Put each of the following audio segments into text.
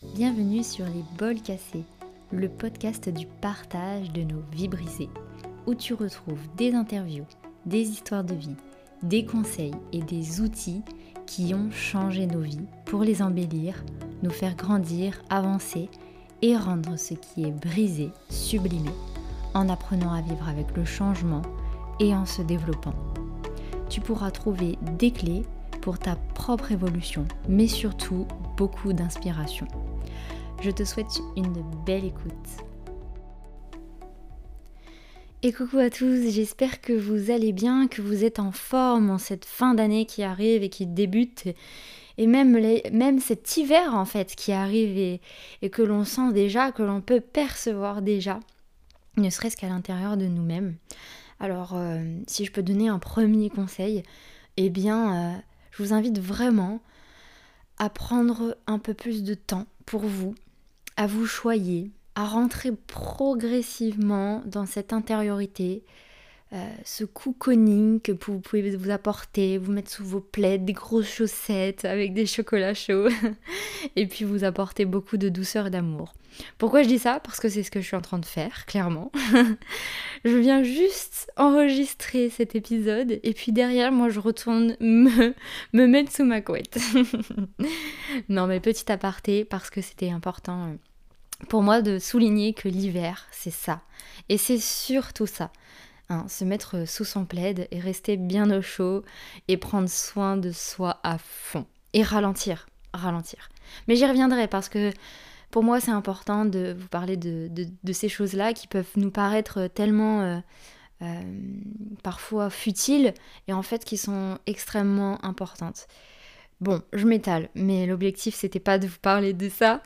Bienvenue sur Les Bols Cassés, le podcast du partage de nos vies brisées, où tu retrouves des interviews, des histoires de vie, des conseils et des outils qui ont changé nos vies pour les embellir, nous faire grandir, avancer et rendre ce qui est brisé sublimé, en apprenant à vivre avec le changement et en se développant. Tu pourras trouver des clés pour ta propre évolution, mais surtout beaucoup d'inspiration. Je te souhaite une belle écoute. Et coucou à tous, j'espère que vous allez bien, que vous êtes en forme en cette fin d'année qui arrive et qui débute. Et même, cet hiver en fait qui arrive et, et que l'on sent déjà, que l'on peut percevoir déjà, ne serait-ce qu'à l'intérieur de nous-mêmes. Alors, euh, si je peux donner un premier conseil, eh bien, euh, je vous invite vraiment à prendre un peu plus de temps pour vous, à vous choyer, à rentrer progressivement dans cette intériorité, euh, ce cocooning que vous pouvez vous apporter, vous mettre sous vos plaids, des grosses chaussettes avec des chocolats chauds, et puis vous apporter beaucoup de douceur et d'amour. Pourquoi je dis ça? Parce que c'est ce que je suis en train de faire, clairement. je viens juste enregistrer cet épisode, et puis derrière, moi, je retourne me, me mettre sous ma couette. non, mais petit aparté, parce que c'était important euh, pour moi de souligner que l'hiver, c'est ça. Et c'est surtout ça. Hein, se mettre sous son plaid et rester bien au chaud et prendre soin de soi à fond. Et ralentir, ralentir. Mais j'y reviendrai parce que pour moi c'est important de vous parler de, ces choses-là qui peuvent nous paraître tellement euh, euh, parfois futiles et en fait qui sont extrêmement importantes. Bon, je m'étale, mais l'objectif c'était pas de vous parler de ça,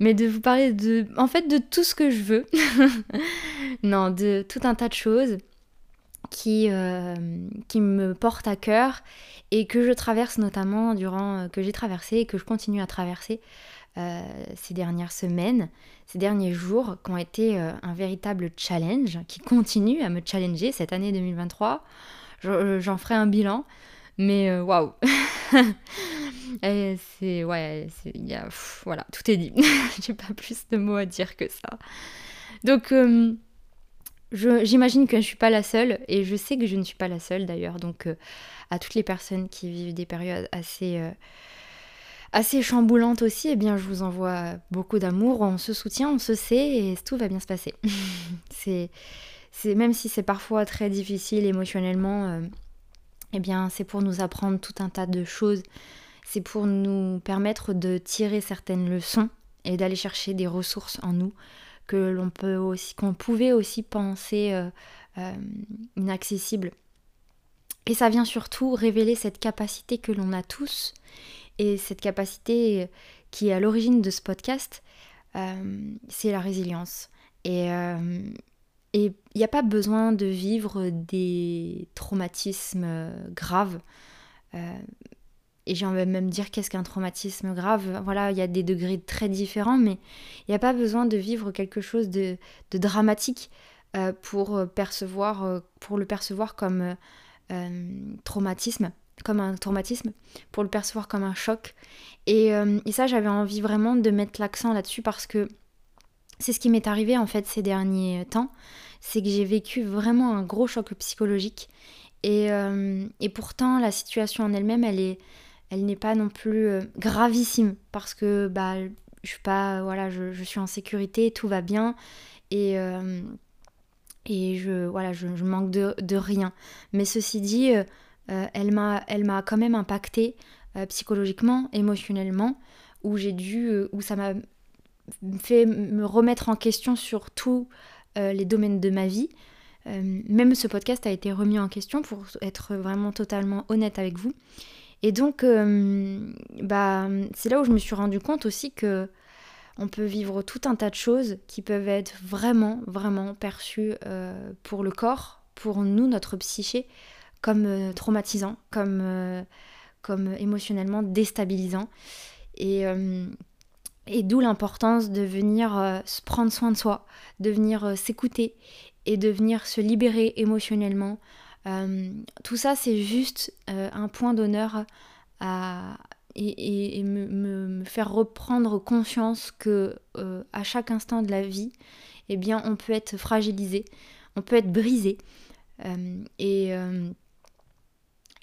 mais de vous parler de, en fait, de tout ce que je veux. non, de tout un tas de choses qui, euh, qui me porte à cœur et que je traverse notamment durant euh, que j'ai traversé et que je continue à traverser euh, ces dernières semaines, ces derniers jours qui ont été un véritable challenge, qui continue à me challenger cette année 2023. J'en ferai un bilan, mais waouh! c'est ouais, y a, voilà, tout est dit. j'ai pas plus de mots à dire que ça. Donc j'imagine que je ne suis pas la seule, et je sais que je ne suis pas la seule d'ailleurs, donc euh, à toutes les personnes qui vivent des périodes assez, euh, assez chamboulantes aussi, eh bien je vous envoie beaucoup d'amour, on se soutient, on se sait, et tout va bien se passer. c'est, même si c'est parfois très difficile émotionnellement, euh, eh bien c'est pour nous apprendre tout un tas de choses, c'est pour nous permettre de tirer certaines leçons et d'aller chercher des ressources en nous que l'on peut aussi, qu'on pouvait aussi penser euh, euh, inaccessible. Et ça vient surtout révéler cette capacité que l'on a tous et cette capacité qui est à l'origine de ce podcast, euh, c'est la résilience. Et il n'y a pas besoin de vivre des traumatismes graves et j'ai envie de même dire qu'est-ce qu'un traumatisme grave? Voilà, il y a des degrés très différents, mais il n'y a pas besoin de vivre quelque chose de, dramatique euh, pour, euh, le percevoir comme euh, traumatisme, comme un traumatisme, pour le percevoir comme un choc. Et, et ça, j'avais envie vraiment de mettre l'accent là-dessus parce que c'est ce qui m'est arrivé en fait ces derniers temps, c'est que j'ai vécu vraiment un gros choc psychologique. Et, et pourtant, la situation en elle-même, elle est, elle n'est pas non plus euh, gravissime. Parce que bah je suis pas voilà je, suis en sécurité tout va bien. Et euh, et je voilà je, manque de, rien. Mais ceci dit euh, elle m'a elle m'a quand même impacté psychologiquement émotionnellement où j'ai dû où ça m'a fait me remettre en question sur tous les domaines de ma vie même ce podcast a été remis en question pour être vraiment totalement honnête avec vous et donc, euh, bah, c'est là où je me suis rendu compte aussi que on peut vivre tout un tas de choses qui peuvent être vraiment, vraiment perçues euh, pour le corps, pour nous, notre psyché, comme euh, traumatisant, comme, comme émotionnellement déstabilisant. Et, et d'où l'importance de venir prendre soin de soi, de venir s'écouter et de venir se libérer émotionnellement euh, tout ça, c'est juste euh, un point d'honneur à et, me, faire reprendre conscience que à chaque instant de la vie, eh bien, on peut être fragilisé, on peut être brisé. et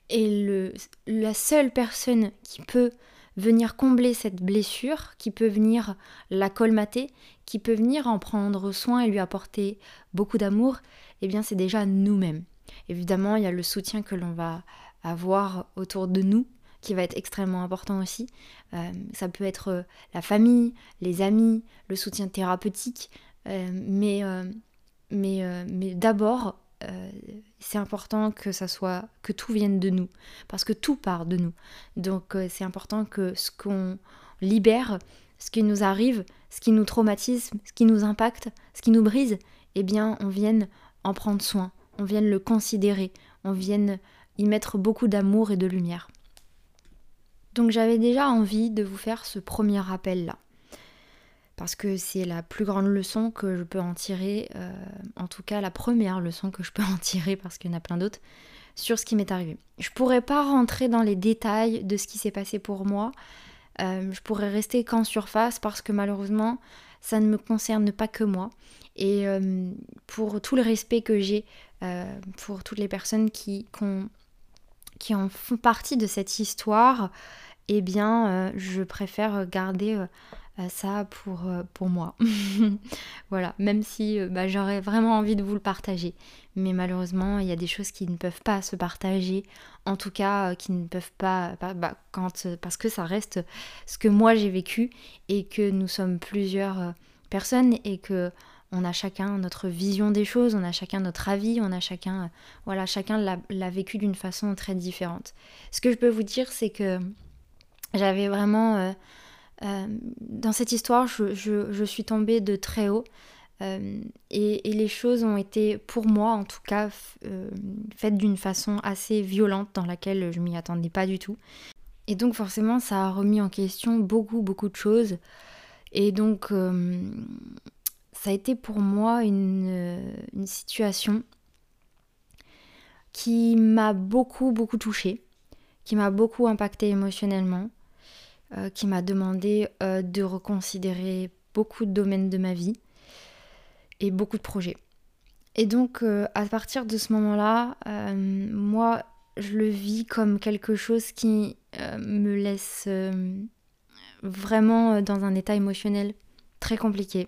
et le, la seule personne qui peut venir combler cette blessure, qui peut venir la colmater, qui peut venir en prendre soin et lui apporter beaucoup d'amour, eh bien c'est déjà nous-mêmes. Évidemment, il y a le soutien que l'on va avoir autour de nous qui va être extrêmement important aussi. Euh, ça peut être euh, la famille, les amis, le soutien thérapeutique, euh, mais, mais, mais d'abord, c'est important que ça soit que tout vienne de nous parce que tout part de nous. Donc c'est important que ce qu'on libère, ce qui nous arrive, ce qui nous traumatise, ce qui nous impacte, ce qui nous brise, eh bien on vienne en prendre soin, on vienne le considérer, on vienne y mettre beaucoup d'amour et de lumière. Donc j'avais déjà envie de vous faire ce premier rappel là. Parce que c'est la plus grande leçon que je peux en tirer, euh, en tout cas la première leçon que je peux en tirer, parce qu'il y en a plein d'autres, sur ce qui m'est arrivé. Je pourrais pas rentrer dans les détails de ce qui s'est passé pour moi, euh, je pourrais rester qu'en surface parce que malheureusement ça ne me concerne pas que moi. Et euh, pour tout le respect que j'ai pour toutes les personnes qui, en font partie de cette histoire, eh bien, je préfère garder ça pour, pour moi. voilà, même si bah, j'aurais vraiment envie de vous le partager. Mais malheureusement, il y a des choses qui ne peuvent pas se partager. En tout cas, qui ne peuvent pas... Bah, quand, parce que ça reste ce que moi j'ai vécu et que nous sommes plusieurs personnes et que on a chacun notre vision des choses, on a chacun notre avis, on a chacun, voilà, chacun l'a vécu d'une façon très différente. Ce que je peux vous dire, c'est que j'avais vraiment... Euh, euh, dans cette histoire, je, suis tombée de très haut. Euh, et, les choses ont été, pour moi en tout cas, faites d'une façon assez violente dans laquelle je m'y attendais pas du tout. Et donc forcément, ça a remis en question beaucoup, beaucoup de choses. Et donc, ça a été pour moi une, situation qui m'a beaucoup, beaucoup touchée, qui m'a beaucoup impacté émotionnellement. Euh, qui m'a demandé euh, de reconsidérer beaucoup de domaines de ma vie et beaucoup de projets. Et donc euh, à partir de ce moment-là, moi je le vis comme quelque chose qui me laisse vraiment dans un état émotionnel très compliqué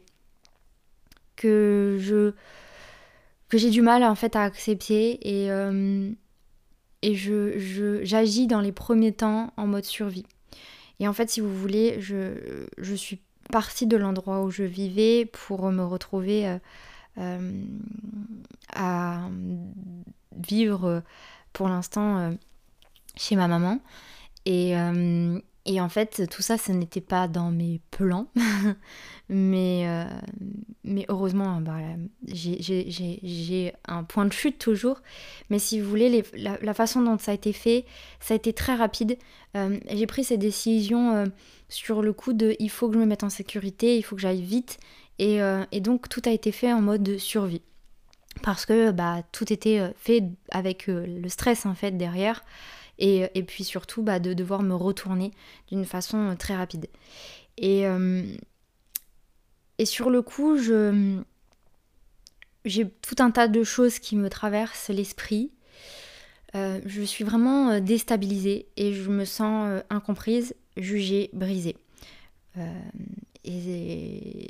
que j'ai du mal en fait à accepter et et je j'agis dans les premiers temps en mode survie. Et en fait, si vous voulez, je, suis partie de l'endroit où je vivais pour me retrouver euh, euh, à vivre pour l'instant euh, chez ma maman. Et, et en fait, tout ça, ce n'était pas dans mes plans. mais, euh, mais heureusement, bah, j'ai un point de chute toujours. Mais si vous voulez, la, façon dont ça a été fait, ça a été très rapide. Euh, j'ai pris ces décisions euh, sur le coup de il faut que je me mette en sécurité, il faut que j'aille vite. Et, et, donc, tout a été fait en mode survie. Parce que bah, tout était fait avec le stress en fait derrière et, puis surtout bah, de devoir me retourner d'une façon euh, très rapide. Et, euh, et sur le coup, je, j'ai tout un tas de choses qui me traversent l'esprit. Euh, je suis vraiment déstabilisée et je me sens incomprise, jugée, brisée. et,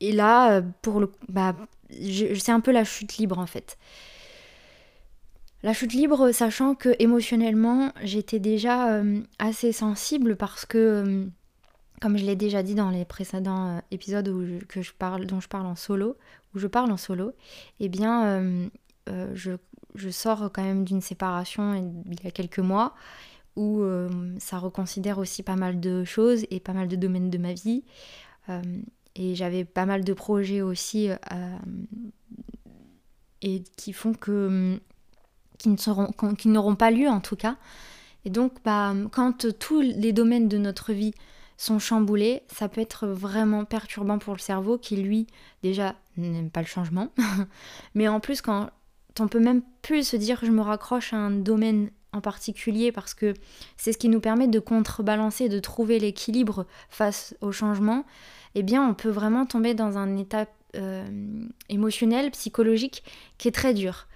là, pour le, bah, c'est un peu la chute libre en fait. La chute libre, sachant que émotionnellement, j'étais déjà euh, assez sensible parce que, euh, comme je l'ai déjà dit dans les précédents euh, épisodes où parle, dont je parle en solo, où je parle en solo, eh bien, je, je, sors quand même d'une séparation il y a quelques mois où ça reconsidère aussi pas mal de choses et pas mal de domaines de ma vie. et j'avais pas mal de projets aussi et qui font que qui n'auront pas lieu en tout cas. Et donc, bah, quand tous les domaines de notre vie sont chamboulés, ça peut être vraiment perturbant pour le cerveau qui, lui, déjà, n'aime pas le changement. Mais en plus, quand on peut même plus se dire je me raccroche à un domaine en particulier parce que c'est ce qui nous permet de contrebalancer, de trouver l'équilibre face au changement, eh bien on peut vraiment tomber dans un état euh, émotionnel, psychologique qui est très dur.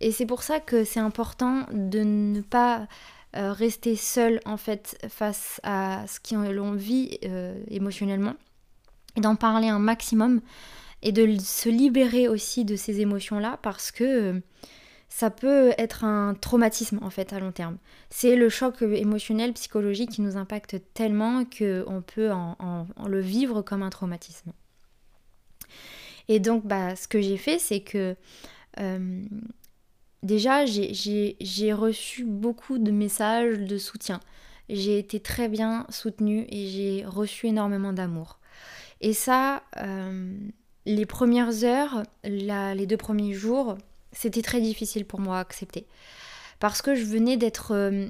Et c'est pour ça que c'est important de ne pas euh, rester seul en fait face à ce qu'on vit euh, émotionnellement et d'en parler un maximum et de se libérer aussi de ces émotions-là parce que ça peut être un traumatisme en fait à long terme. C'est le choc émotionnel, psychologique qui nous impacte tellement qu'on peut le vivre comme un traumatisme. Et donc bah, ce que j'ai fait c'est que euh, déjà j'ai reçu beaucoup de messages de soutien. J'ai été très bien soutenue et j'ai reçu énormément d'amour. Et ça, euh, les premières heures, les deux premiers jours, c'était très difficile pour moi à accepter. Parce que je venais d'être euh,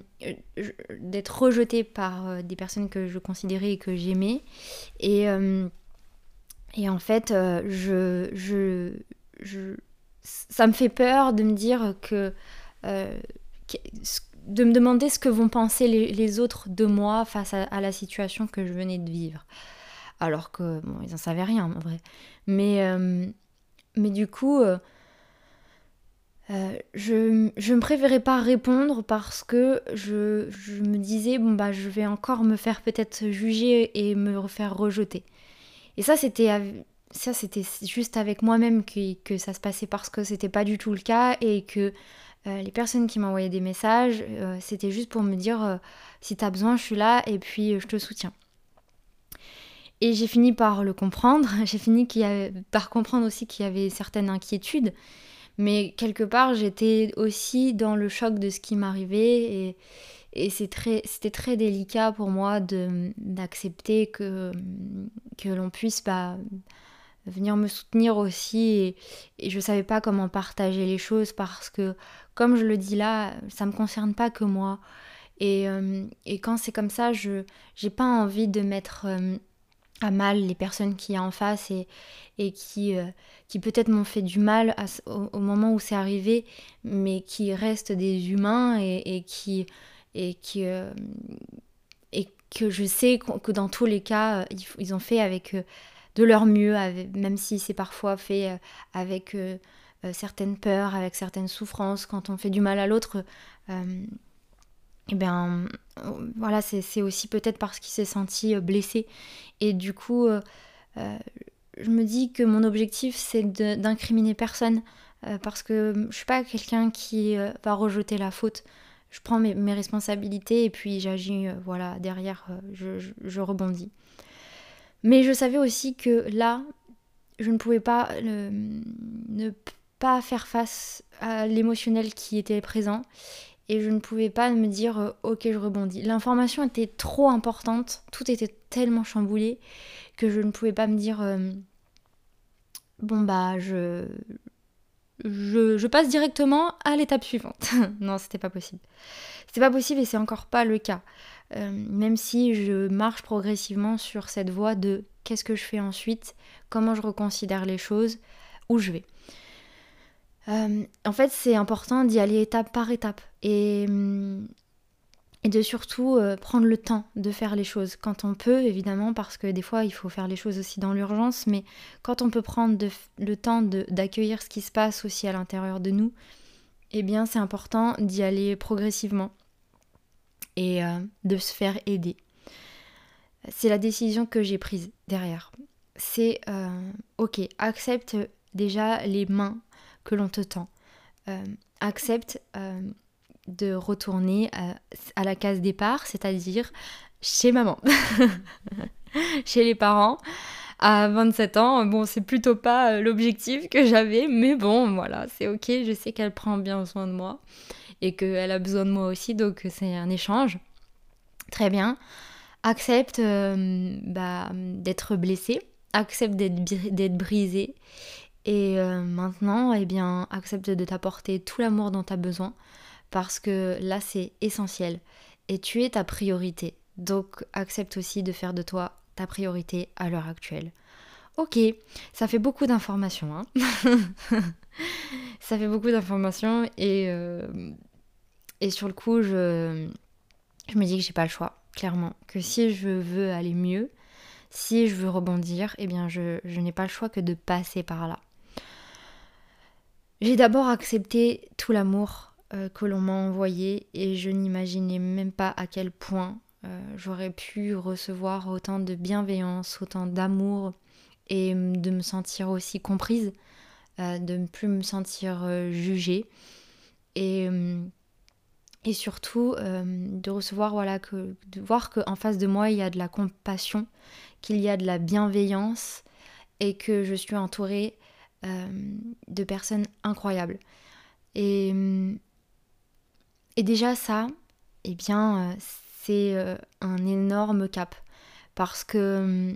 rejetée par euh, des personnes que je considérais et que j'aimais. Et, euh, et en fait, je, je, ça me fait peur de me dire que, de me demander ce que vont penser les, autres de moi face à, la situation que je venais de vivre. Alors que, bon, ils n'en savaient rien en vrai. Mais, mais du coup, euh, je, je ne préférais pas répondre parce que je, me disais, bon bah je vais encore me faire peut-être juger et me faire rejeter. Et ça c'était ça c'était juste avec moi-même que, ça se passait parce que c'était pas du tout le cas et que euh, les personnes qui m'envoyaient des messages, euh, c'était juste pour me dire si tu as besoin, je suis là et puis je te soutiens. Et j'ai fini par le comprendre, j'ai fini par comprendre aussi qu'il y avait certaines inquiétudes mais quelque part, j'étais aussi dans le choc de ce qui m'arrivait et, et c'était très, très délicat pour moi d'accepter que, que l'on puisse bah, venir me soutenir aussi et, je ne savais pas comment partager les choses parce que, comme je le dis là, ça ne me concerne pas que moi. Et, euh, et quand c'est comme ça, je n'ai pas envie de mettre euh, à mal les personnes qui y a en face et, et qui, euh, qui peut-être m'ont fait du mal au, moment où c'est arrivé, mais qui restent des humains et, et qui, et, qui, et que je sais que dans tous les cas, ils, ont fait avec de leur mieux, même si c'est parfois fait avec certaines peurs, avec certaines souffrances, quand on fait du mal à l'autre et eh bien voilà, c'est aussi peut-être parce qu'il s'est senti euh, blessé. Et du coup, euh, euh, je me dis que mon objectif, c'est d'incriminer personne. parce que je suis pas quelqu'un qui va rejeter la faute. Je prends mes, responsabilités et puis j'agis, voilà, derrière, je, rebondis. Mais je savais aussi que là, je ne pouvais pas ne pas faire face à l'émotionnel qui était présent et je ne pouvais pas me dire euh, ok je rebondis. L'information était trop importante, tout était tellement chamboulé que je ne pouvais pas me dire euh, bon bah je, je, passe directement à l'étape suivante. non, c'était pas possible. C'était pas possible et c'est encore pas le cas. Euh, même si je marche progressivement sur cette voie de qu'est-ce que je fais ensuite, comment je reconsidère les choses, où je vais. Euh, en fait, c'est important d'y aller étape par étape et, et de surtout euh, prendre le temps de faire les choses quand on peut, évidemment, parce que des fois il faut faire les choses aussi dans l'urgence, mais quand on peut prendre le temps d'accueillir ce qui se passe aussi à l'intérieur de nous, eh bien c'est important d'y aller progressivement et euh, de se faire aider. C'est la décision que j'ai prise derrière. C'est ok, accepte déjà les mains que l'on te tend. Euh, accepte euh, de retourner à, la case départ, c'est-à-dire chez maman, chez les parents. À 27 ans, bon, c'est plutôt pas euh, l'objectif que j'avais, mais bon, voilà, c'est ok, je sais qu'elle prend bien soin de moi et qu'elle a besoin de moi aussi, donc c'est un échange. Très bien. Accepte bah, d'être blessé, accepte d'être brisé et euh, maintenant, eh bien, accepte de t'apporter tout l'amour dont tu as besoin parce que là, c'est essentiel. Et tu es ta priorité. Donc, accepte aussi de faire de toi ta priorité à l'heure actuelle. Ok, ça fait beaucoup d'informations. Hein ça fait beaucoup d'informations et, euh, Et sur le coup, je, je me dis que j'ai pas le choix, clairement. Que si je veux aller mieux, si je veux rebondir, eh bien je, n'ai pas le choix que de passer par là. J'ai d'abord accepté tout l'amour euh, que l'on m'a envoyé et je n'imaginais même pas à quel point euh, j'aurais pu recevoir autant de bienveillance, autant d'amour et de me sentir aussi comprise, euh, de ne plus me sentir jugée et, et surtout de recevoir voilà de voir qu'en face de moi il y a de la compassion, qu'il y a de la bienveillance et que je suis entourée de personnes incroyables. Et et déjà ça, eh bien, euh, c'est euh, un énorme cap. Parce que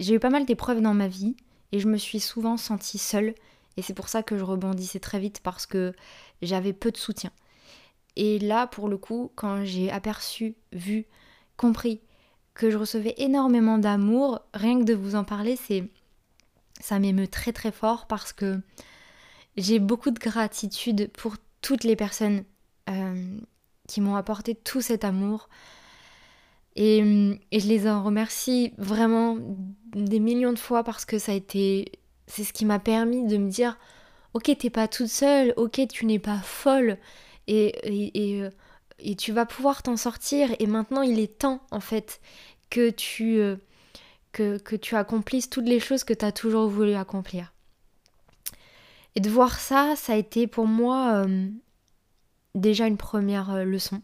j'ai eu pas mal d'épreuves dans ma vie et je me suis souvent sentie seule. Et c'est pour ça que je rebondissais très vite parce que j'avais peu de soutien. Et là, pour le coup, quand j'ai aperçu, vu, compris que je recevais énormément d'amour, rien que de vous en parler, c'est ça m'émeut très très fort parce que j'ai beaucoup de gratitude pour toutes les personnes euh, qui m'ont apporté tout cet amour. Et, je les en remercie vraiment des millions de fois parce que ça a été. C'est ce qui m'a permis de me dire Ok, t'es pas toute seule, ok, tu n'es pas folle, et, et, euh, tu vas pouvoir t'en sortir. Et maintenant, il est temps, en fait, que tu, euh, que, tu accomplisses toutes les choses que tu as toujours voulu accomplir. Et de voir ça, ça a été pour moi euh, déjà une première leçon.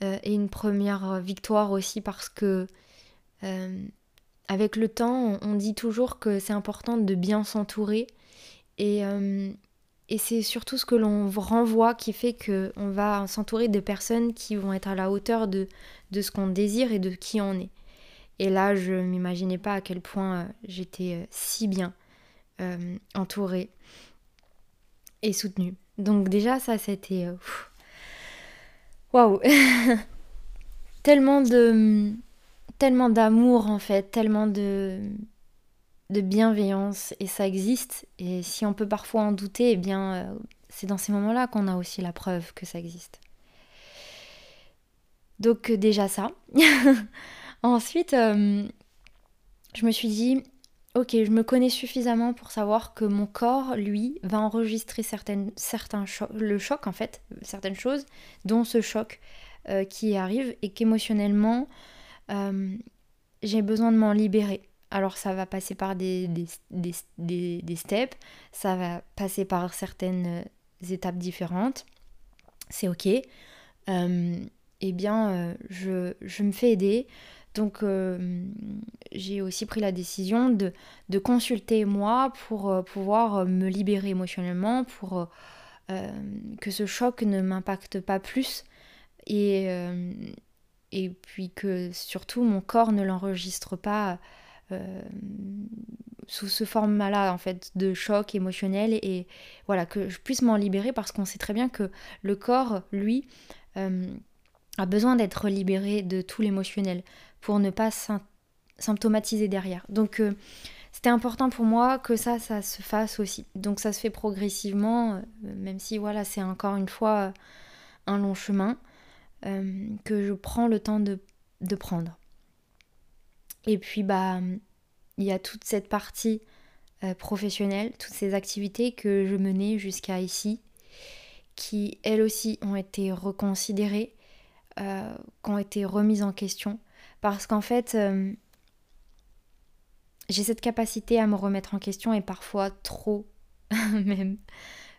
Et une première victoire aussi parce que avec le temps, on, dit toujours que c'est important de bien s'entourer. Et, et c'est surtout ce que l'on renvoie qui fait qu'on va s'entourer de personnes qui vont être à la hauteur de, ce qu'on désire et de qui on est. Et là, je m'imaginais pas à quel point j'étais si bien entourée et soutenue. Donc déjà, ça, c'était... Euh, waouh Tellement de... Tellement d'amour, en fait, tellement de de bienveillance et ça existe et si on peut parfois en douter, eh bien euh, c'est dans ces moments-là qu'on a aussi la preuve que ça existe. Donc euh, déjà ça. Ensuite, je me suis dit, ok, je me connais suffisamment pour savoir que mon corps, lui, va enregistrer certaines, certains le choc en fait, certaines choses, dont ce choc euh, qui arrive et qu'émotionnellement, euh, j'ai besoin de m'en libérer. Alors ça va passer par des, des, steps, ça va passer par certaines euh, étapes différentes, c'est ok. eh bien, je, je, me fais aider, donc euh, j'ai aussi pris la décision de, consulter moi pour euh, pouvoir euh, me libérer émotionnellement, pour que ce choc ne m'impacte pas plus et, et puis que surtout mon corps ne l'enregistre pas sous ce format-là en fait de choc émotionnel et voilà que je puisse m'en libérer parce qu'on sait très bien que le corps lui a besoin d'être libéré de tout l'émotionnel pour ne pas symptomatiser derrière. Donc euh, c'était important pour moi que ça, ça se fasse aussi. Donc ça se fait progressivement, euh, même si voilà, c'est encore une fois un long chemin euh, que je prends le temps de, prendre. Et puis bah il y a toute cette partie professionnelle, toutes ces activités que je menais jusqu'à ici, qui elles aussi ont été reconsidérées, qui ont été remises en question parce qu'en fait, euh, j'ai cette capacité à me remettre en question et parfois trop même.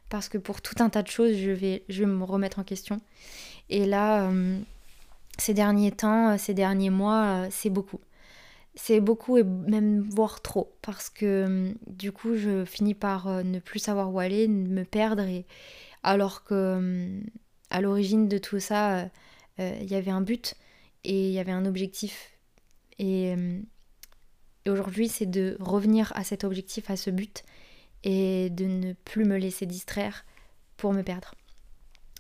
Parce que pour tout un tas de choses, je vais, je vais me remettre en question. Et là, euh, ces derniers temps, ces derniers mois, euh, c'est beaucoup. C'est beaucoup et même voire trop. Parce que du coup, je finis par ne plus savoir où aller, me perdre. Et, alors que à l'origine de tout ça, il y avait un but et il y avait un objectif. Euh, et, aujourd'hui, c'est de revenir à cet objectif, à ce but, et de ne plus me laisser distraire pour me perdre.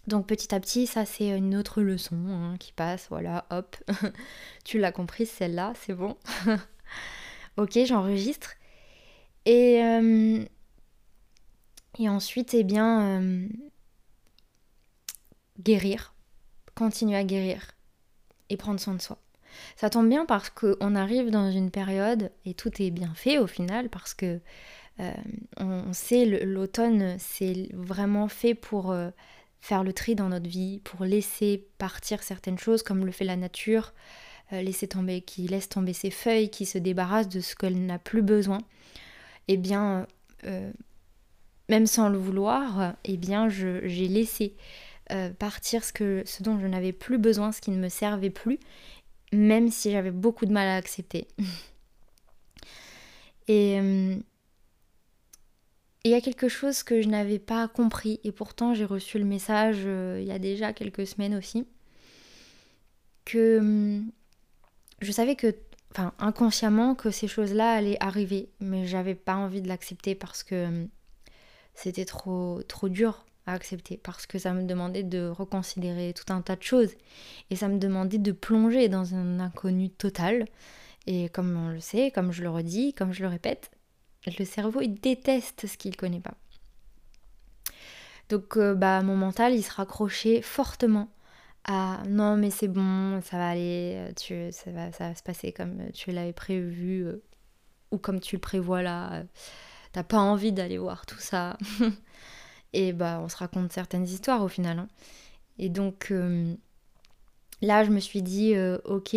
Donc petit à petit, ça c'est une autre leçon hein, qui passe, voilà, hop, tu l'as compris celle-là, c'est bon. ok, j'enregistre. Et, euh, et ensuite, eh bien, euh, guérir, continuer à guérir et prendre soin de soi. Ça tombe bien parce qu'on arrive dans une période, et tout est bien fait au final, parce que euh, on, sait l'automne, c'est vraiment fait pour euh, faire le tri dans notre vie, pour laisser partir certaines choses comme le fait la nature, euh, laisser tomber, qui laisse tomber ses feuilles, qui se débarrasse de ce qu'elle n'a plus besoin. Eh bien, même sans le vouloir, eh bien, j'ai laissé partir ce, que, ce dont je n'avais plus besoin, ce qui ne me servait plus, même si j'avais beaucoup de mal à accepter. et il y a quelque chose que je n'avais pas compris, et pourtant j'ai reçu le message euh, il y a déjà quelques semaines aussi, que hum, je savais que, enfin inconsciemment, que ces choses-là allaient arriver, mais j'avais pas envie de l'accepter parce que hum, c'était trop, trop dur à accepter, parce que ça me demandait de reconsidérer tout un tas de choses, et ça me demandait de plonger dans un inconnu total. Et comme on le sait, comme je le redis, comme je le répète, le cerveau, il déteste ce qu'il ne connaît pas. Donc, euh, bah, mon mental, il se raccrochait fortement à non, mais c'est bon, ça va aller, euh, tu, ça, va, ça va se passer comme tu l'avais prévu euh, ou comme tu le prévois là. T'as pas envie d'aller voir tout ça. Et bah, on se raconte certaines histoires au final. Hein. Et donc, là, je me suis dit, ok,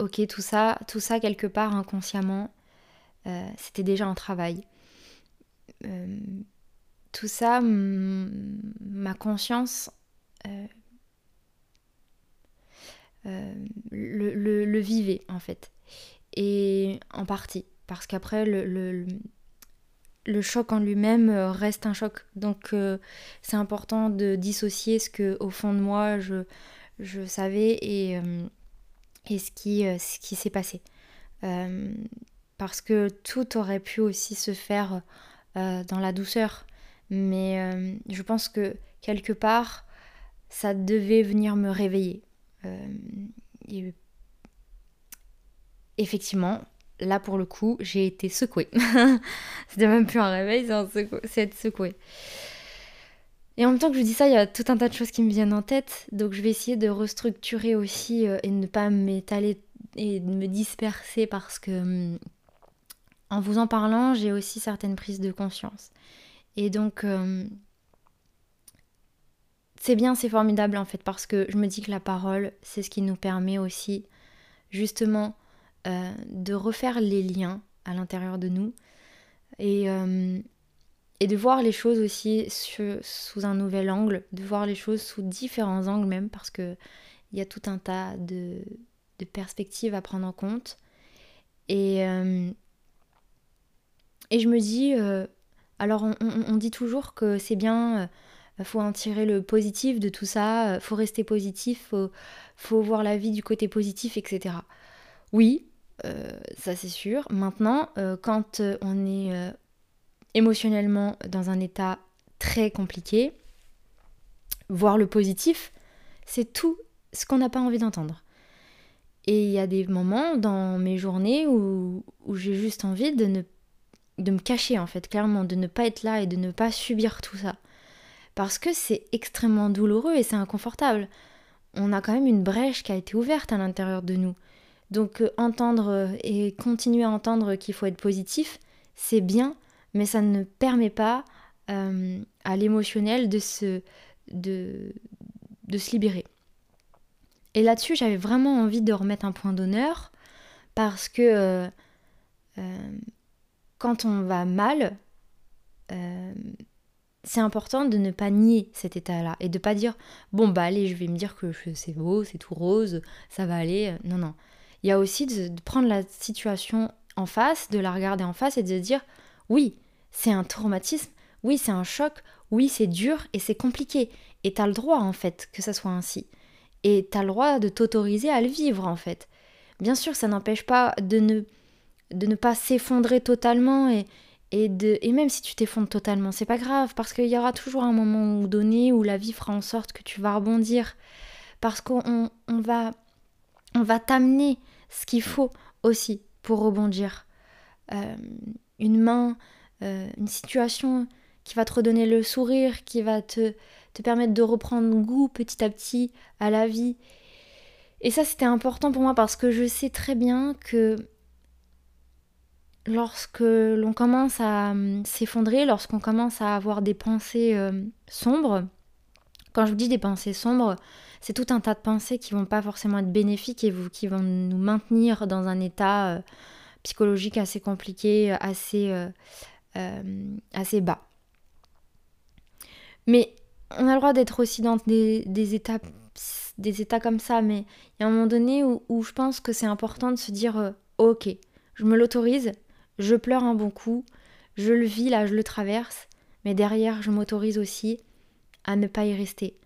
ok, tout ça, tout ça quelque part inconsciemment, euh, c'était déjà un travail. Euh, tout ça, ma conscience euh, le, vivait en fait. Et en partie, parce qu'après, le, le, choc en lui-même reste un choc. Donc c'est important de dissocier ce que au fond de moi je, je savais et et ce qui, euh, ce qui s'est passé. Euh, parce que tout aurait pu aussi se faire euh, dans la douceur. Mais je pense que quelque part, ça devait venir me réveiller. effectivement, là pour le coup, j'ai été secouée. C'était même plus un réveil, c'est être secouée. Et en même temps que je dis ça, il y a tout un tas de choses qui me viennent en tête. Donc je vais essayer de restructurer aussi euh, et ne pas m'étaler et de me disperser parce que hum, en vous en parlant, j'ai aussi certaines prises de conscience. Et donc hum, c'est bien, c'est formidable en fait parce que je me dis que la parole, c'est ce qui nous permet aussi justement euh, de refaire les liens à l'intérieur de nous. Et, hum, et de voir les choses aussi sous un nouvel angle, de voir les choses sous différents angles même, parce qu'il y a tout un tas de, perspectives à prendre en compte. Et, euh, et je me dis, euh, alors on, dit toujours que c'est bien, euh, faut en tirer le positif de tout ça, faut rester positif, faut, faut voir la vie du côté positif, etc. Oui, ça c'est sûr. Maintenant, quand on est émotionnellement dans un état très compliqué, voir le positif, c'est tout ce qu'on n'a pas envie d'entendre. Et il y a des moments dans mes journées où, j'ai juste envie de, de me cacher, en fait, clairement, de ne pas être là et de ne pas subir tout ça. Parce que c'est extrêmement douloureux et c'est inconfortable. On a quand même une brèche qui a été ouverte à l'intérieur de nous. Donc euh, entendre et continuer à entendre qu'il faut être positif, c'est bien, mais ça ne permet pas euh, à l'émotionnel de se, de, de se libérer. Et là-dessus, j'avais vraiment envie de remettre un point d'honneur parce que euh, euh, quand on va mal, c'est important de ne pas nier cet état-là et de pas dire bon bah allez, je vais me dire que c'est beau, c'est tout rose, ça va aller. Non non, il y a aussi de prendre la situation en face, de la regarder en face et de dire oui, c'est un traumatisme, oui, c'est un choc, oui, c'est dur et c'est compliqué. Et t'as le droit, en fait, que ça soit ainsi. Et t'as le droit de t'autoriser à le vivre, en fait. Bien sûr, ça n'empêche pas de ne, de ne pas s'effondrer totalement et, et, de, et même si tu t'effondres totalement, c'est pas grave, parce qu'il y aura toujours un moment donné où la vie fera en sorte que tu vas rebondir. Parce qu'on on va, on va t'amener ce qu'il faut aussi pour rebondir. Euh, une main, euh, une situation qui va te redonner le sourire, qui va te, te permettre de reprendre goût petit à petit à la vie. Et ça, c'était important pour moi parce que je sais très bien que lorsque l'on commence à hum, s'effondrer, lorsqu'on commence à avoir des pensées euh, sombres, quand je vous dis des pensées sombres, c'est tout un tas de pensées qui vont pas forcément être bénéfiques et qui vont nous maintenir dans un état euh, psychologique assez compliqué, assez, euh, assez bas. Mais on a le droit d'être aussi dans des, des, états, des états comme ça, mais il y a un moment donné où, où je pense que c'est important de se dire ok, je me l'autorise, je pleure un bon coup, je le vis là, je le traverse, mais derrière, je m'autorise aussi à ne pas y rester,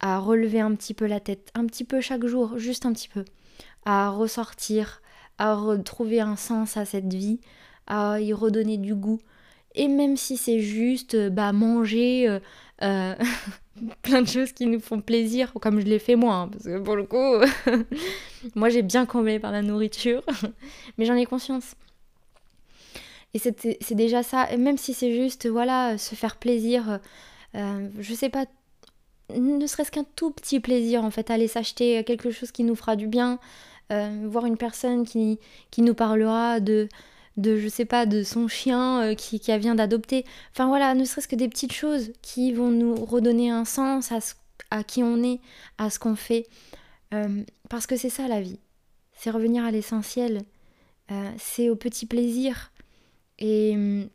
à relever un petit peu la tête, un petit peu chaque jour, juste un petit peu, à ressortir, à retrouver un sens à cette vie, à y redonner du goût. Et même si c'est juste bah, manger euh, euh, plein de choses qui nous font plaisir, comme je l'ai fait moi, hein, parce que pour le coup, moi j'ai bien comblé par la nourriture, mais j'en ai conscience. Et c'est déjà ça, même si c'est juste, voilà, se faire plaisir, euh, je sais pas, ne serait-ce qu'un tout petit plaisir, en fait, aller s'acheter quelque chose qui nous fera du bien, euh, voir une personne qui, qui nous parlera de, de, je sais pas, de son chien euh, qui, qui vient d'adopter. Enfin voilà, ne serait-ce que des petites choses qui vont nous redonner un sens à, à qui on est, à ce qu'on fait. parce que c'est ça la vie. C'est revenir à l'essentiel. c'est au petit plaisir. Et,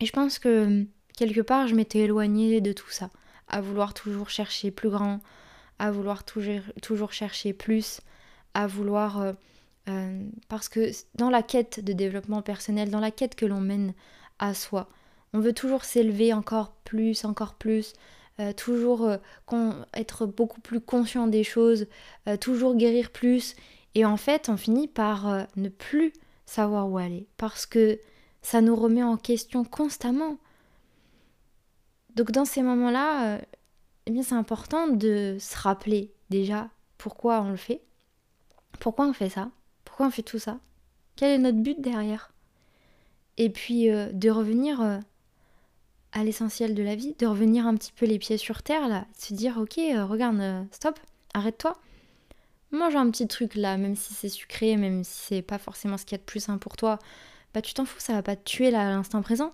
je pense que quelque part, je m'étais éloignée de tout ça, à vouloir toujours chercher plus grand, à vouloir toujours, toujours chercher plus, à vouloir... Euh, euh, parce que dans la quête de développement personnel, dans la quête que l'on mène à soi, on veut toujours s'élever encore plus, encore plus, euh, toujours être beaucoup plus conscient des choses, toujours guérir plus. Et en fait, on finit par ne plus savoir où aller. Parce que ça nous remet en question constamment. Donc dans ces moments-là, eh c'est important de se rappeler déjà pourquoi on le fait. Pourquoi on fait ça? Pourquoi on fait tout ça? Quel est notre but derrière? Et puis euh, de revenir euh, à l'essentiel de la vie, de revenir un petit peu les pieds sur terre là, de se dire ok, regarde, stop, arrête-toi. Mange un petit truc là, même si c'est sucré, même si c'est pas forcément ce qu'il y a de plus sain pour toi bah tu t'en fous, ça va pas te tuer là à l'instant présent.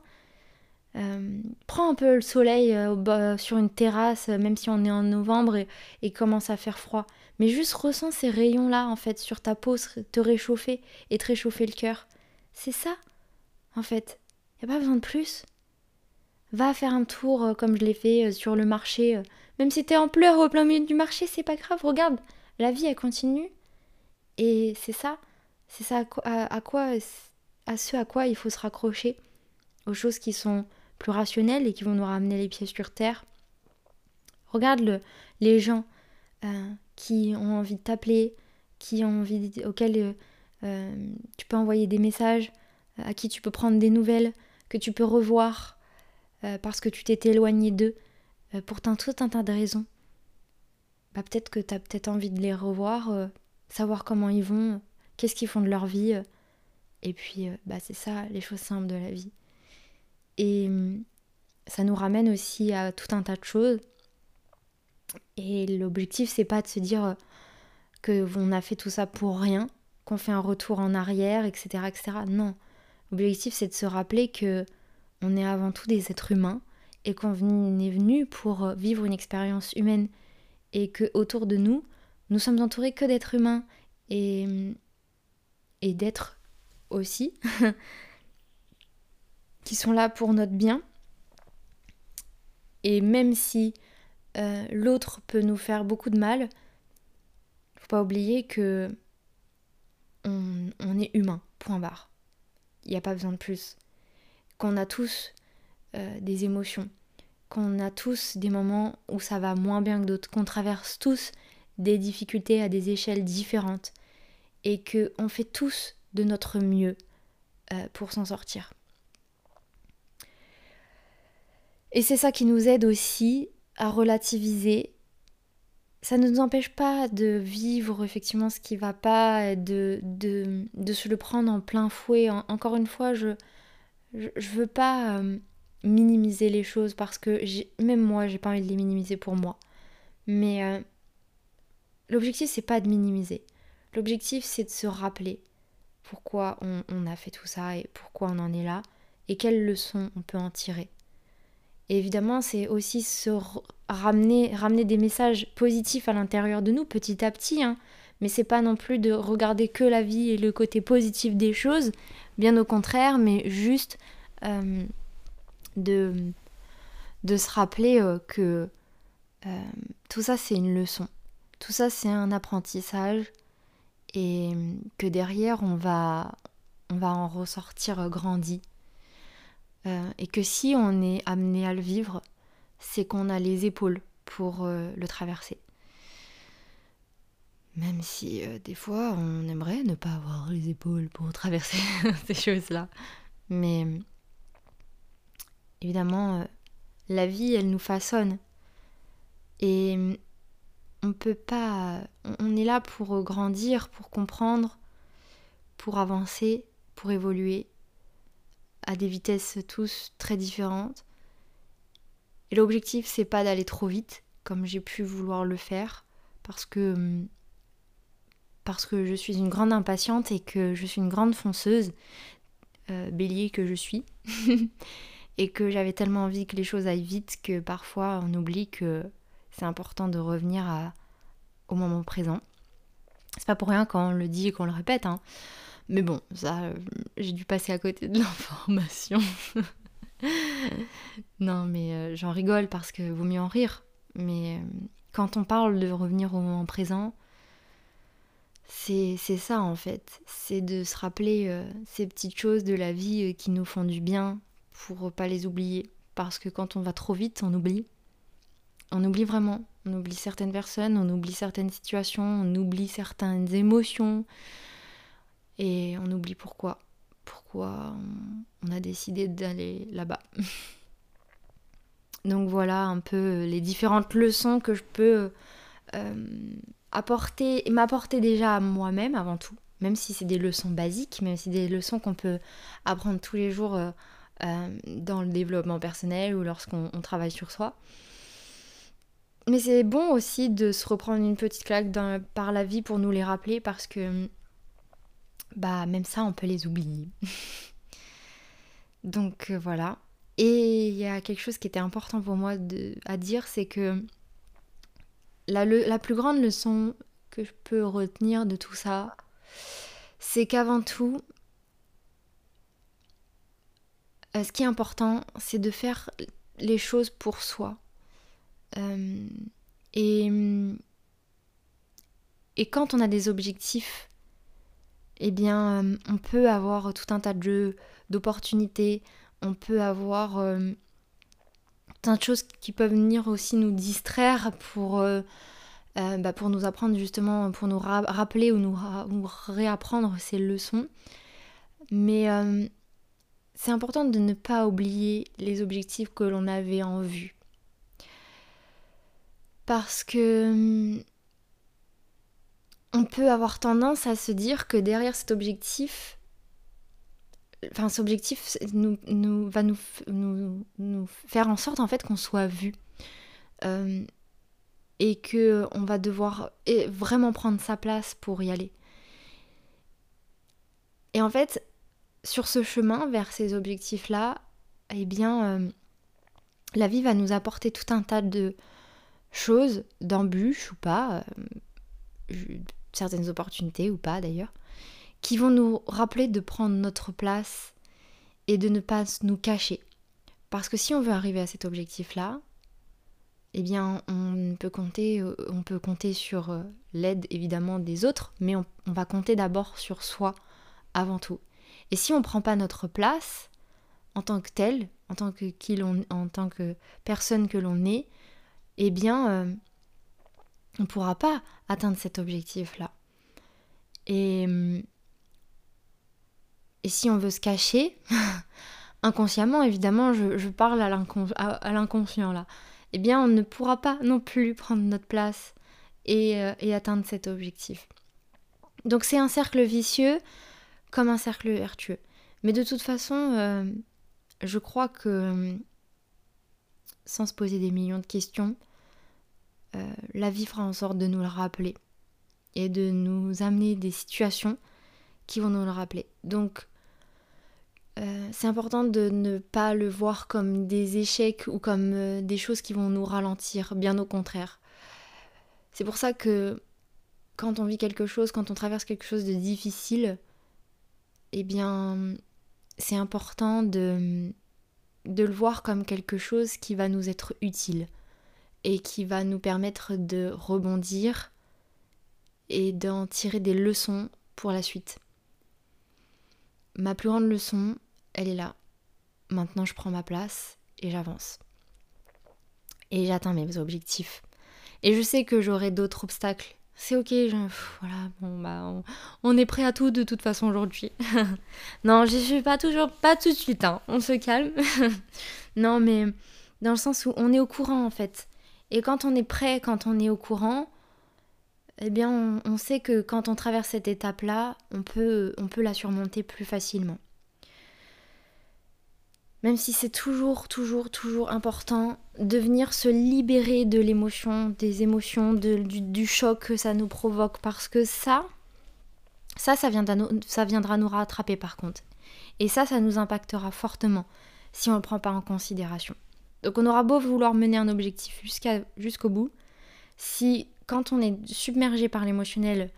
Euh, prends un peu le soleil euh, sur une terrasse, même si on est en novembre et, commence à faire froid. Mais juste ressens ces rayons-là, en fait, sur ta peau, te réchauffer et te réchauffer le cœur. C'est ça, en fait. Y a pas besoin de plus. Va faire un tour, euh, comme je l'ai fait, sur le marché. même si t'es en pleurs au plein milieu du marché, c'est pas grave. Regarde, la vie, elle continue. Et c'est ça. C'est ça à quoi à ce à quoi il faut se raccrocher, aux choses qui sont plus rationnelles et qui vont nous ramener les pieds sur terre. Regarde le, les gens euh, qui ont envie de t'appeler, qui ont envie auxquels euh, euh, tu peux envoyer des messages, à qui tu peux prendre des nouvelles, que tu peux revoir parce que tu t'es éloigné d'eux, pour tout un tas de raisons. Bah, peut-être que tu as peut-être envie de les revoir, savoir comment ils vont, qu'est-ce qu'ils font de leur vie et puis, bah, c'est ça, les choses simples de la vie. Et hum, ça nous ramène aussi à tout un tas de choses. Et l'objectif, c'est pas de se dire que on a fait tout ça pour rien, qu'on fait un retour en arrière, etc., etc. Non. L'objectif, c'est de se rappeler que on est avant tout des êtres humains et qu'on est venu pour vivre une expérience humaine et que autour de nous, nous sommes entourés que d'êtres humains et, hum, et d'êtres aussi, qui sont là pour notre bien. Et même si euh, l'autre peut nous faire beaucoup de mal, faut pas oublier que on, est humain, point barre. Il n'y a pas besoin de plus. Qu'on a tous euh, des émotions, qu'on a tous des moments où ça va moins bien que d'autres, qu'on traverse tous des difficultés à des échelles différentes et que on fait tous de notre mieux euh, pour s'en sortir. Et c'est ça qui nous aide aussi à relativiser. Ça ne nous empêche pas de vivre effectivement ce qui va pas, de, de, de se le prendre en plein fouet. encore une fois, je, je, veux pas euh, minimiser les choses parce que même moi, j'ai pas envie de les minimiser pour moi. Mais euh, l'objectif, c'est pas de minimiser. L'objectif, c'est de se rappeler pourquoi on, a fait tout ça et pourquoi on en est là et quelles leçons on peut en tirer. Évidemment, c'est aussi se ramener, ramener des messages positifs à l'intérieur de nous petit à petit. Hein. Mais c'est pas non plus de regarder que la vie et le côté positif des choses, bien au contraire, mais juste euh, de, de se rappeler euh, que euh, tout ça c'est une leçon, tout ça c'est un apprentissage et que derrière on va, on va en ressortir grandi. Et que si on est amené à le vivre, c'est qu'on a les épaules pour le traverser. Même si des fois on aimerait ne pas avoir les épaules pour traverser ces choses-là. Mais évidemment, euh, la vie, elle nous façonne. Et on peut pas. On est là pour grandir, pour comprendre, pour avancer, pour évoluer à des vitesses tous très différentes. Et l'objectif, c'est pas d'aller trop vite, comme j'ai pu vouloir le faire, parce que parce que je suis une grande impatiente et que je suis une grande fonceuse, euh, bélier que je suis. et que j'avais tellement envie que les choses aillent vite que parfois on oublie que c'est important de revenir à, au moment présent. C'est pas pour rien quand on le dit et qu'on le répète, hein. Mais bon, ça, euh, j'ai dû passer à côté de l'information. non, mais euh, j'en rigole parce que vaut mieux en rire. Mais euh, quand on parle de revenir au moment présent, c'est ça en fait. C'est de se rappeler ces petites choses de la vie qui nous font du bien, pour pas les oublier. Parce que quand on va trop vite, on oublie. On oublie vraiment. On oublie certaines personnes, on oublie certaines situations, on oublie certaines émotions. Et on oublie pourquoi. Pourquoi on a décidé d'aller là-bas. Donc voilà un peu les différentes leçons que je peux euh, apporter et m'apporter déjà à moi-même avant tout. Même si c'est des leçons basiques, même si c'est des leçons qu'on peut apprendre tous les jours. Euh, euh, dans le développement personnel ou lorsqu'on travaille sur soi. Mais c'est bon aussi de se reprendre une petite claque par la vie pour nous les rappeler parce que bah même ça on peut les oublier. Donc euh, voilà. Et il y a quelque chose qui était important pour moi de, à dire, c'est que la, la plus grande leçon que je peux retenir de tout ça, c'est qu'avant tout, euh, ce qui est important, c'est de faire les choses pour soi. Euh, et, et quand on a des objectifs, eh bien, euh, on peut avoir tout un tas de d'opportunités, on peut avoir plein de choses qui peuvent venir aussi nous distraire pour, bah, pour nous apprendre justement, pour nous rappeler ou nous, nous, réapprendre ces leçons. Mais c'est important de ne pas oublier les objectifs que l'on avait en vue. Parce que hum, on peut avoir tendance à se dire que derrière cet objectif, enfin cet objectif va nous, faire en sorte qu'on soit vu. Hum, et que on va devoir vraiment prendre sa place pour y aller. Et en fait, sur ce chemin vers ces objectifs-là, eh bien, euh, la vie va nous apporter tout un tas de choses, d'embûches ou pas, euh, certaines opportunités ou pas d'ailleurs, qui vont nous rappeler de prendre notre place et de ne pas nous cacher. Parce que si on veut arriver à cet objectif-là, eh bien, on peut compter, euh, on peut compter sur l'aide évidemment des autres, mais on va compter d'abord sur soi avant tout. Et si on ne prend pas notre place en tant que tel, en tant que, en tant que personne que l'on est, eh bien, euh, on ne pourra pas atteindre cet objectif-là. Et, et si on veut se cacher, inconsciemment, évidemment, je, parle à l'inconscient là, eh bien, on ne pourra pas non plus prendre notre place et, euh, et atteindre cet objectif. Donc c'est un cercle vicieux comme un cercle vertueux. Mais de toute façon, euh, je crois que sans se poser des millions de questions, euh, la vie fera en sorte de nous le rappeler et de nous amener des situations qui vont nous le rappeler. Donc, euh, c'est important de ne pas le voir comme des échecs ou comme euh, des choses qui vont nous ralentir, bien au contraire. C'est pour ça que quand on vit quelque chose, quand on traverse quelque chose de difficile, eh bien, c'est important de, de le voir comme quelque chose qui va nous être utile et qui va nous permettre de rebondir et d'en tirer des leçons pour la suite. Ma plus grande leçon, elle est là. Maintenant, je prends ma place et j'avance. Et j'atteins mes objectifs. Et je sais que j'aurai d'autres obstacles. C'est ok, voilà, bon bah on, est prêt à tout de toute façon aujourd'hui. non, je suis pas toujours, pas tout de suite, hein. on se calme. non, mais dans le sens où on est au courant en fait. Et quand on est prêt, quand on est au courant, eh bien on, sait que quand on traverse cette étape-là, on peut, on peut la surmonter plus facilement. Même si c'est toujours, toujours, toujours important de venir se libérer de l'émotion, des émotions, du, choc que ça nous provoque. Parce que ça, ça, ça viendra nous rattraper par contre. Et ça, ça nous impactera fortement si on ne le prend pas en considération. Donc on aura beau vouloir mener un objectif jusqu'au bout, si quand on est submergé par l'émotionnel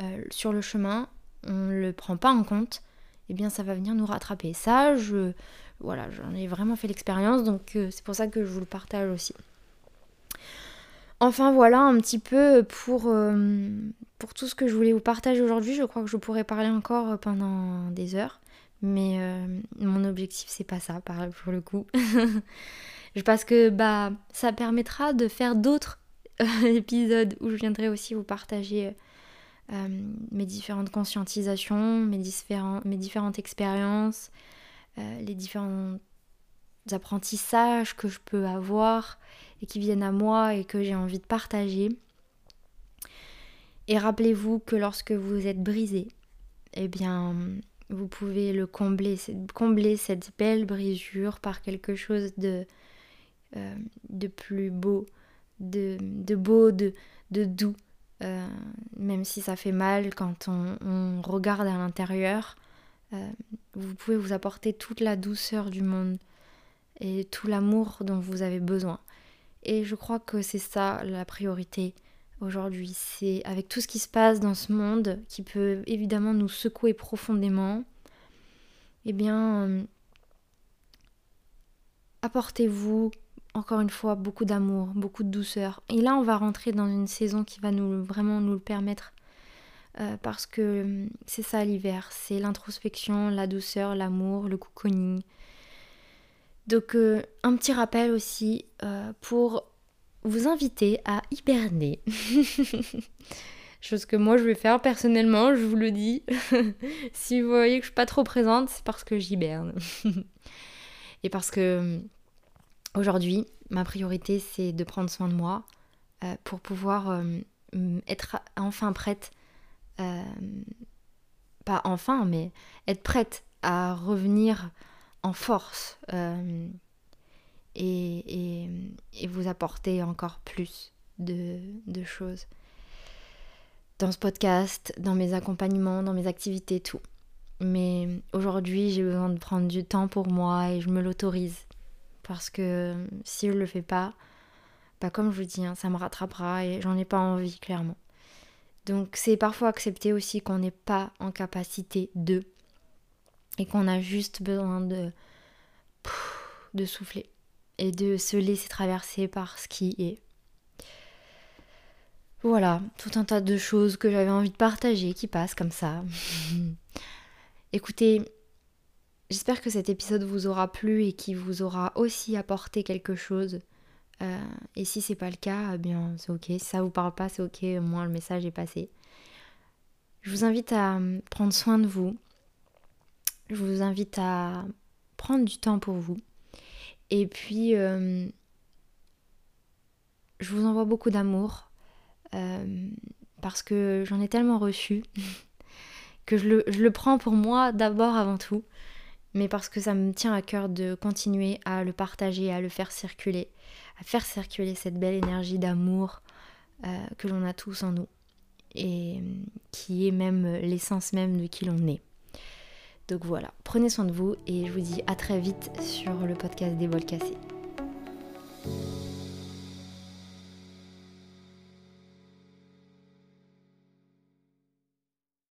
euh, sur le chemin, on ne le prend pas en compte, eh bien ça va venir nous rattraper. Ça, voilà, j'en ai vraiment fait l'expérience, donc euh, c'est pour ça que je vous le partage aussi. Enfin voilà un petit peu pour, euh, pour tout ce que je voulais vous partager aujourd'hui. Je crois que je pourrais parler encore pendant des heures. Mais mon objectif c'est pas ça pour le coup. Parce que bah ça permettra de faire d'autres épisodes où je viendrai aussi vous partager mes différentes conscientisations, mes, mes différentes expériences, euh, les différents apprentissages que je peux avoir et qui viennent à moi et que j'ai envie de partager. Et rappelez-vous que lorsque vous êtes brisé, eh bien, vous pouvez le combler, combler cette belle brisure par quelque chose de, euh, de plus beau, de, de beau, de, de doux. Euh, même si ça fait mal quand on regarde à l'intérieur, euh, vous pouvez vous apporter toute la douceur du monde et tout l'amour dont vous avez besoin. Et je crois que c'est ça la priorité aujourd'hui. C'est avec tout ce qui se passe dans ce monde qui peut évidemment nous secouer profondément, eh bien, apportez-vous encore une fois beaucoup d'amour, beaucoup de douceur. Et là, on va rentrer dans une saison qui va nous vraiment nous le permettre euh, parce que hum, c'est ça l'hiver, c'est l'introspection, la douceur, l'amour, le cocooning. Donc euh, un petit rappel aussi euh, pour vous inviter à hiberner. Chose que moi je vais faire personnellement, je vous le dis. si vous voyez que je suis pas trop présente, c'est parce que j'hiberne. Et parce que hum, aujourd'hui, ma priorité c'est de prendre soin de moi pour pouvoir hum, être enfin prête euh, pas enfin, mais être prête à revenir en force euh, et, vous apporter encore plus de, choses dans ce podcast, dans mes accompagnements, dans mes activités, tout. Mais aujourd'hui, j'ai besoin de prendre du temps pour moi et je me l'autorise. Parce que si je le fais pas, pas comme je vous dis, hein, ça me rattrapera et j'en ai pas envie, clairement. Donc c'est parfois accepter aussi qu'on n'est pas en capacité de et qu'on a juste besoin de de souffler et de se laisser traverser par ce qui est. Voilà, tout un tas de choses que j'avais envie de partager qui passent comme ça. Écoutez, j'espère que cet épisode vous aura plu et qui vous aura aussi apporté quelque chose. Euh, et si c'est pas le cas, eh bien c'est ok. Si ça vous parle pas, c'est ok. Au moins le message est passé. Je vous invite à euh, prendre soin de vous. Je vous invite à prendre du temps pour vous. Et puis, euh, je vous envoie beaucoup d'amour parce que j'en ai tellement reçu que je le, je le prends pour moi d'abord avant tout. Mais parce que ça me tient à cœur de continuer à le partager, à le faire circuler, à faire circuler cette belle énergie d'amour euh, que l'on a tous en nous et euh, qui est même l'essence même de qui l'on est. Donc voilà, prenez soin de vous et je vous dis à très vite sur le podcast des vols cassés.